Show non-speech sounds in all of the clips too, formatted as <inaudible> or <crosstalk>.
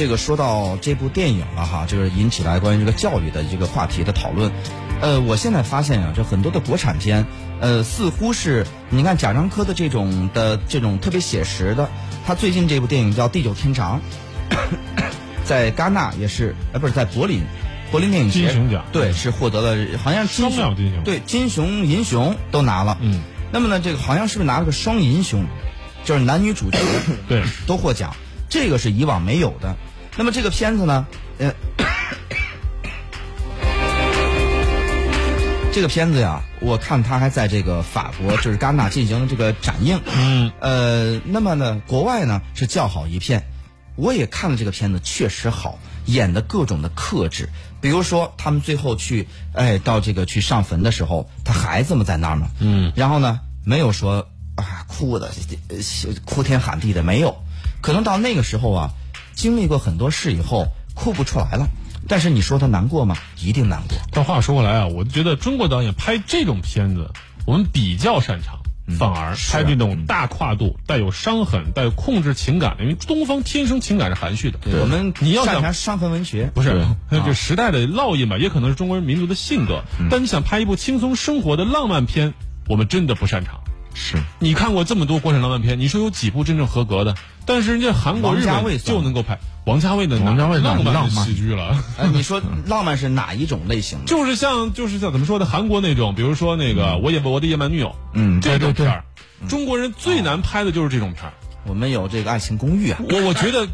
这个说到这部电影了哈，就是引起来关于这个教育的这个话题的讨论。呃，我现在发现啊，这很多的国产片，呃，似乎是你看贾樟柯的这种的这种特别写实的，他最近这部电影叫《地久天长》，<coughs> 在戛纳也是，呃，不是在柏林，柏林电影节金熊奖对，是获得了好像金双料金熊对金熊银熊都拿了。嗯，那么呢，这个好像是不是拿了个双银熊，就是男女主角对都获奖，这个是以往没有的。那么这个片子呢，呃，这个片子呀，我看它还在这个法国，就是戛纳进行了这个展映。嗯，呃，那么呢，国外呢是叫好一片。我也看了这个片子，确实好，演的各种的克制。比如说，他们最后去，哎，到这个去上坟的时候，他孩子们在那儿呢。嗯，然后呢，没有说啊哭的，呃哭天喊地的，没有。可能到那个时候啊，经历过很多事以后，哭不出来了。但是你说他难过吗？一定难过。但话说回来啊，我就觉得中国导演拍这种片子，我们比较擅长。反而拍这种大跨度、带有伤痕、带有控制情感的，因为东方天生情感是含蓄的。我们你要想伤痕文学，不是这时代的烙印吧？也可能是中国人民族的性格。但你想拍一部轻松生活的浪漫片，我们真的不擅长。是你看过这么多国产浪漫片，你说有几部真正合格的？但是人家韩国、日本就能够拍。王家卫的王家卫浪漫喜剧了。哎，你说 <laughs> 浪漫是哪一种类型的？就是像就是像怎么说的？韩国那种，比如说那个《我也我的野蛮女友》，嗯，这种片儿，中国人最难拍的就是这种片儿。我们有这个《爱情公寓》啊，我我觉得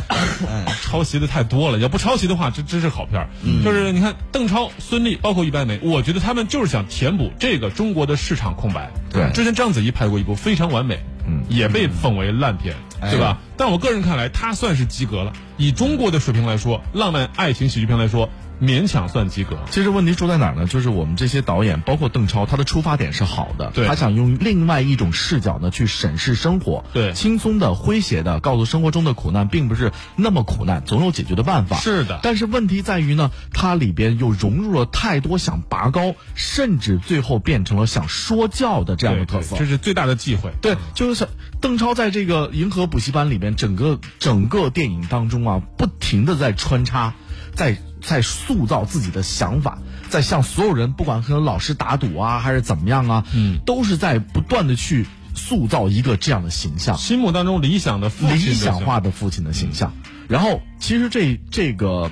<laughs> 抄袭的太多了。要不抄袭的话，这真是好片儿。就是你看邓超、孙俪，包括于白眉，我觉得他们就是想填补这个中国的市场空白。对，之前章子怡拍过一部《非常完美》，嗯，也被奉为烂片，对吧？但我个人看来，他算是及格了。以中国的水平来说，浪漫爱情喜剧片来说。勉强算及格。其实问题出在哪儿呢？就是我们这些导演，包括邓超，他的出发点是好的，他想用另外一种视角呢去审视生活，对，轻松的、诙谐的，告诉生活中的苦难并不是那么苦难，总有解决的办法。是的。但是问题在于呢，它里边又融入了太多想拔高，甚至最后变成了想说教的这样的特色。这是最大的忌讳。对，就是邓超在这个银河补习班里边，整个整个电影当中啊，不停的在穿插，在。在塑造自己的想法，在向所有人，不管和老师打赌啊，还是怎么样啊，嗯，都是在不断的去塑造一个这样的形象，心目当中理想的父亲理想化的父亲的形象。然后，其实这这个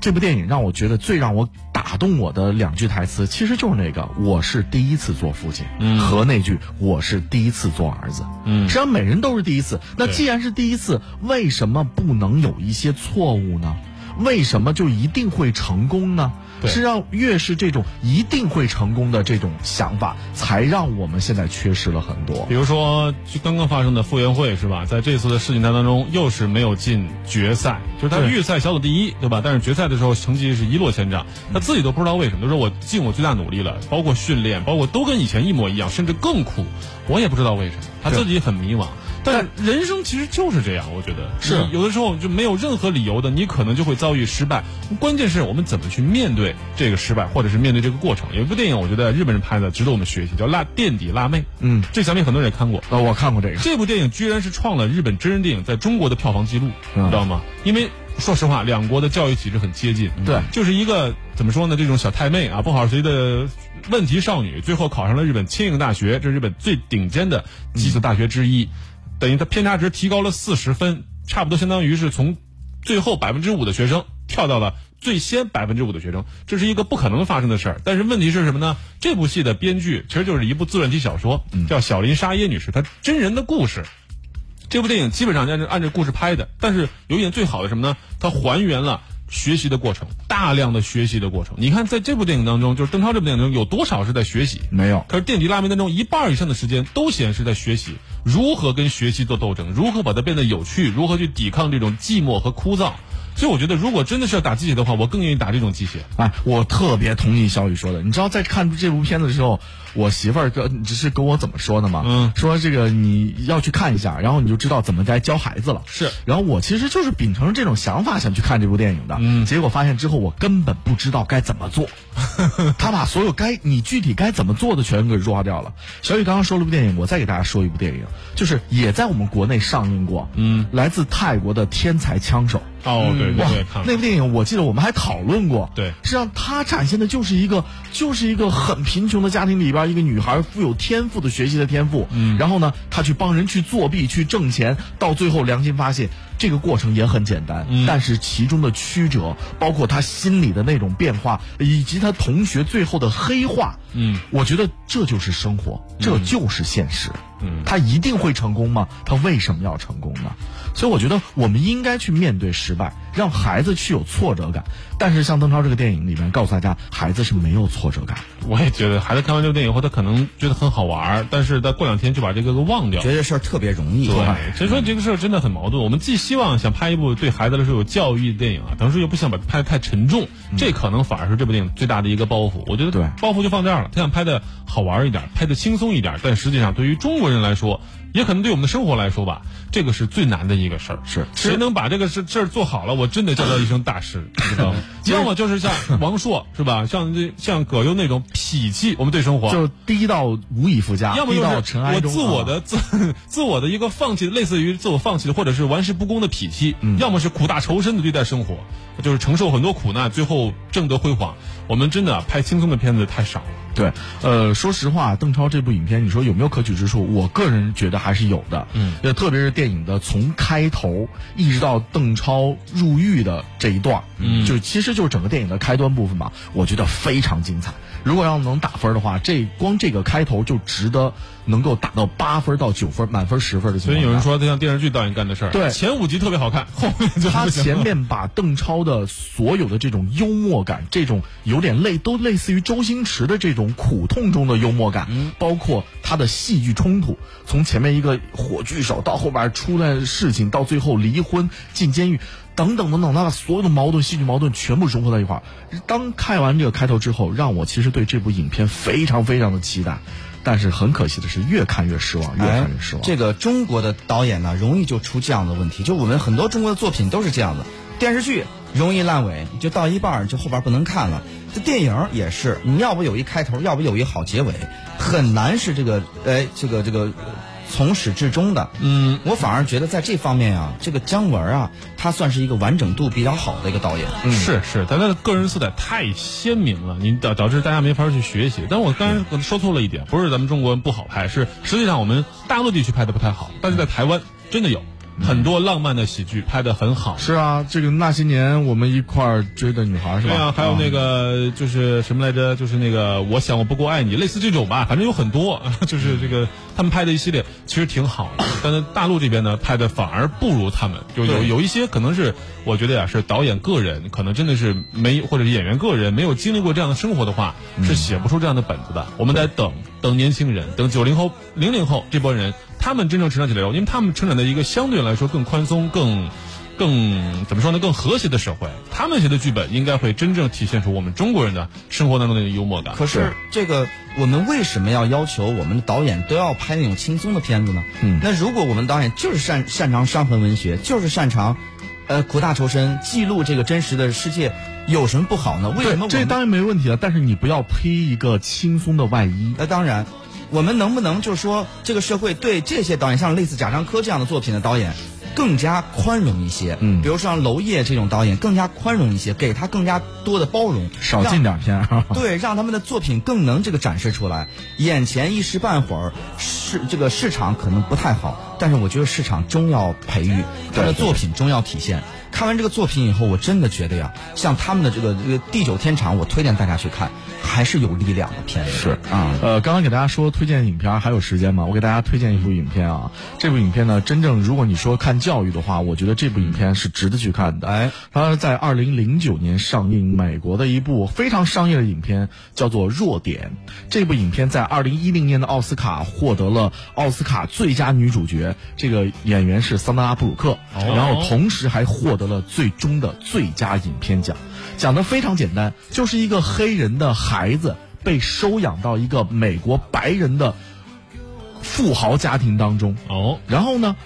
这部电影让我觉得最让我打动我的两句台词，其实就是那个“我是第一次做父亲”和那句“我是第一次做儿子”。嗯，实际上每人都是第一次。那既然是第一次，为什么不能有一些错误呢？为什么就一定会成功呢？是让越是这种一定会成功的这种想法，才让我们现在缺失了很多。比如说，就刚刚发生的傅园慧是吧？在这次的世锦赛当中，又是没有进决赛，就是他预赛小组第一，对吧？但是决赛的时候成绩是一落千丈，他自己都不知道为什么。他说我尽我最大努力了，包括训练，包括都跟以前一模一样，甚至更苦，我也不知道为什么，他自己很迷茫。但人生其实就是这样，我觉得是有的时候就没有任何理由的，你可能就会遭遇失败。关键是我们怎么去面对这个失败，或者是面对这个过程。有一部电影，我觉得日本人拍的值得我们学习，叫《辣垫底辣妹》。嗯，这想必很多人也看过。呃，我看过这个。这部电影居然是创了日本真人电影在中国的票房记录，你知道吗？因为说实话，两国的教育体制很接近。对，就是一个怎么说呢？这种小太妹啊，不好好学习的问题少女，最后考上了日本庆应大学，这是日本最顶尖的几所大学之一。等于它偏差值提高了四十分，差不多相当于是从最后百分之五的学生跳到了最先百分之五的学生，这是一个不可能发生的事儿。但是问题是什么呢？这部戏的编剧其实就是一部自传体小说，叫小林沙耶女士，她真人的故事。这部电影基本上按照按照故事拍的，但是有一点最好的什么呢？它还原了。学习的过程，大量的学习的过程。你看，在这部电影当中，就是邓超这部电影中有多少是在学习？没有。可是电影拉面当中，一半以上的时间都显示在学习，如何跟学习做斗争，如何把它变得有趣，如何去抵抗这种寂寞和枯燥。所以我觉得，如果真的是要打鸡血的话，我更愿意打这种鸡血。哎，我特别同意小雨说的。你知道，在看这部片子的时候，我媳妇儿跟只是跟我怎么说的吗？嗯，说这个你要去看一下，然后你就知道怎么该教孩子了。是。然后我其实就是秉承这种想法想去看这部电影的。嗯。结果发现之后，我根本不知道该怎么做。<laughs> 他把所有该你具体该怎么做的全给弱化掉了。小雨刚刚说了部电影，我再给大家说一部电影，就是也在我们国内上映过。嗯。来自泰国的天才枪手。哦，对对对，那部电影我记得我们还讨论过。对。实际上它展现的就是一个，就是一个很贫穷的家庭里边一个女孩富有天赋的学习的天赋，嗯，然后呢，她去帮人去作弊去挣钱，到最后良心发现，这个过程也很简单，嗯。但是其中的曲折，包括她心里的那种变化，以及她同学最后的黑化，嗯，我觉得这就是生活，这就是现实。嗯他一定会成功吗？他为什么要成功呢？所以我觉得我们应该去面对失败，让孩子去有挫折感。但是像邓超这个电影里面告诉大家，孩子是没有挫折感。我也觉得孩子看完这部电影后，他可能觉得很好玩儿，但是他过两天就把这个给忘掉。觉得这事儿特别容易。对，所以说这个事儿真的很矛盾。我们既希望想拍一部对孩子来说有教育的电影啊，同时又不想把它拍得太沉重，这可能反而是这部电影最大的一个包袱。我觉得对包袱就放这儿了，他想拍的好玩一点，拍的轻松一点，但实际上对于中国人来说，也可能对我们的生活来说吧，这个是最难的一个事儿。是谁能把这个事事儿做好了，我真的叫他一声大师，知道吗？<laughs> 要么就是像王朔是吧，像这像葛优那种痞气，我们对生活就是低到无以复加，要么就是我尘埃中。啊自我的自 <laughs> 自我的一个放弃，类似于自我放弃的，或者是玩世不恭的痞气；嗯要么是苦大仇深的对待生活，就是承受很多苦难，最后挣得辉煌。我们真的拍轻松的片子太少了。对，呃，说实话，邓超这部影片，你说有没有可取之处？我个人觉得还是有的。嗯，呃，特别是电影的从开头一直到邓超入狱的这一段，嗯就其实就是整个电影的开端部分吧，我觉得非常精彩。如果要能打分的话，这光这个开头就值得能够打到八分到九分，满分十分的情况。所以有人说就像电视剧导演干的事儿，对前五集特别好看，后面就他前面把邓超的所有的这种幽默感，这种有点类都类似于周星驰的这种苦痛中的幽默感，包括他的戏剧冲突，从前面一个火炬手到后边出来事情，到最后离婚进监狱。等等等等，他把所有的矛盾、戏剧矛盾全部融合在一块儿。当看完这个开头之后，让我其实对这部影片非常非常的期待，但是很可惜的是，越看越失望，越看越失望。哎这个中国的导演呢，容易就出这样的问题。就我们很多中国的作品都是这样的，电视剧容易烂尾，就到一半儿就后边不能看了。这电影也是，你要不有一开头，要不有一好结尾，很难是这个哎这个这个。呃从始至终的，嗯，我反而觉得在这方面啊，这个姜文啊，他算是一个完整度比较好的一个导演。是是，但他的个人色彩太鲜明了，你导导致大家没法去学习。但我刚才说错了一点，不是咱们中国人不好拍，是实际上我们大陆地区拍的不太好，但是在台湾真的有很多浪漫的喜剧拍的很好。是啊，这个那些年我们一块儿追的女孩是吧？对啊，还有那个就是什么来着？就是那个我想我不够爱你，类似这种吧，反正有很多，<laughs> 就是这个他们拍的一系列其实挺好的，但是大陆这边呢拍的反而不如他们，就有有一些可能是我觉得呀是导演个人可能真的是没或者是演员个人没有经历过这样的生活的话，是写不出这样的本子的。我们在等等年轻人，等九零后、零零后这波人，他们真正成长起来以后，因为他们成长在一个相对来说更宽松、更。更怎么说呢？更和谐的社会，他们写的剧本应该会真正体现出我们中国人的生活当中的那个幽默感。可是这个，我们为什么要要求我们的导演都要拍那种轻松的片子呢？嗯那如果我们导演就是擅擅长伤痕文学，就是擅长，呃，苦大仇深，记录这个真实的世界，有什么不好呢？为什么我这当然没问题了，但是你不要披一个轻松的外衣。那当然，我们能不能就是说，这个社会对这些导演，像类似贾樟柯这样的作品的导演，更加宽容一些？嗯比如说像娄烨这种导演，更加宽容一些，给他更加多的包容，少进点片儿。<laughs> <laughs> 对，让他们的作品更能这个展示出来。眼前一时半会儿市这个市场可能不太好，但是我觉得市场终要培育，他的作品终要体现。看完这个作品以后，我真的觉得呀，像他们的这个这个《地久天长》，我推荐大家去看，还是有力量的片子。是啊，呃，刚刚给大家说推荐影片，还有时间吗？我给大家推荐一部影片啊。这部影片呢，真正如果你说看教育的话，我觉得这部影片是值得去看的。哎，它在二零零九年上映，美国的一部非常商业的影片，叫做《弱点》。这部影片在二零一零年的奥斯卡获得了奥斯卡最佳女主角，这个演员是桑德拉布鲁克，然后同时还获得了最终的最佳影片奖。讲的非常简单，就是一个黑人的孩子被收养到一个美国白人的富豪家庭当中，哦，然后呢，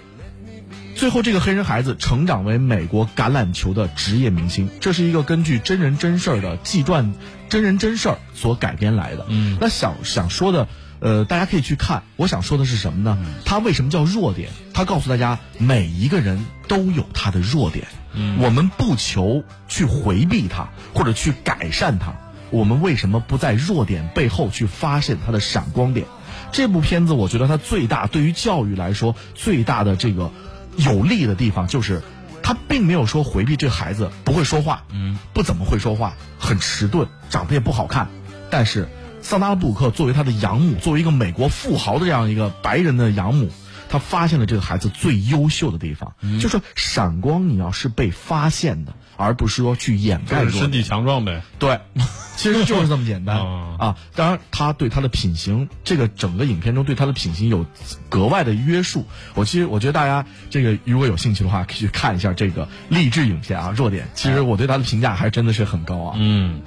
最后这个黑人孩子成长为美国橄榄球的职业明星。这是一个根据真人真事儿的纪传真人真事儿所改编来的。嗯，那想想说的，呃，大家可以去看。我想说的是什么呢？他为什么叫弱点？他告诉大家，每一个人都有他的弱点。嗯，我们不求去回避它或者去改善它，我们为什么不在弱点背后去发现它的闪光点？这部片子我觉得它最大对于教育来说最大的这个有利的地方就是，他并没有说回避这孩子不会说话，嗯，不怎么会说话，很迟钝，长得也不好看，但是。桑达拉布鲁克作为他的养母，作为一个美国富豪的这样一个白人的养母，他发现了这个孩子最优秀的地方，就说闪光你要是被发现的，而不是说去掩盖。身体强壮呗。对，<laughs> 其实就是这么简单啊。当然，他对他的品行，这个整个影片中对他的品行有格外的约束。我其实我觉得大家这个如果有兴趣的话，可以去看一下这个励志影片啊。弱点，其实我对他的评价还真的是很高啊。嗯，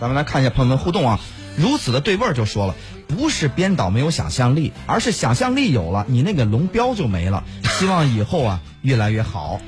咱们来看一下朋友们互动啊。如此的对味儿就说了，不是编导没有想象力，而是想象力有了，你那个龙标就没了。希望以后啊越来越好。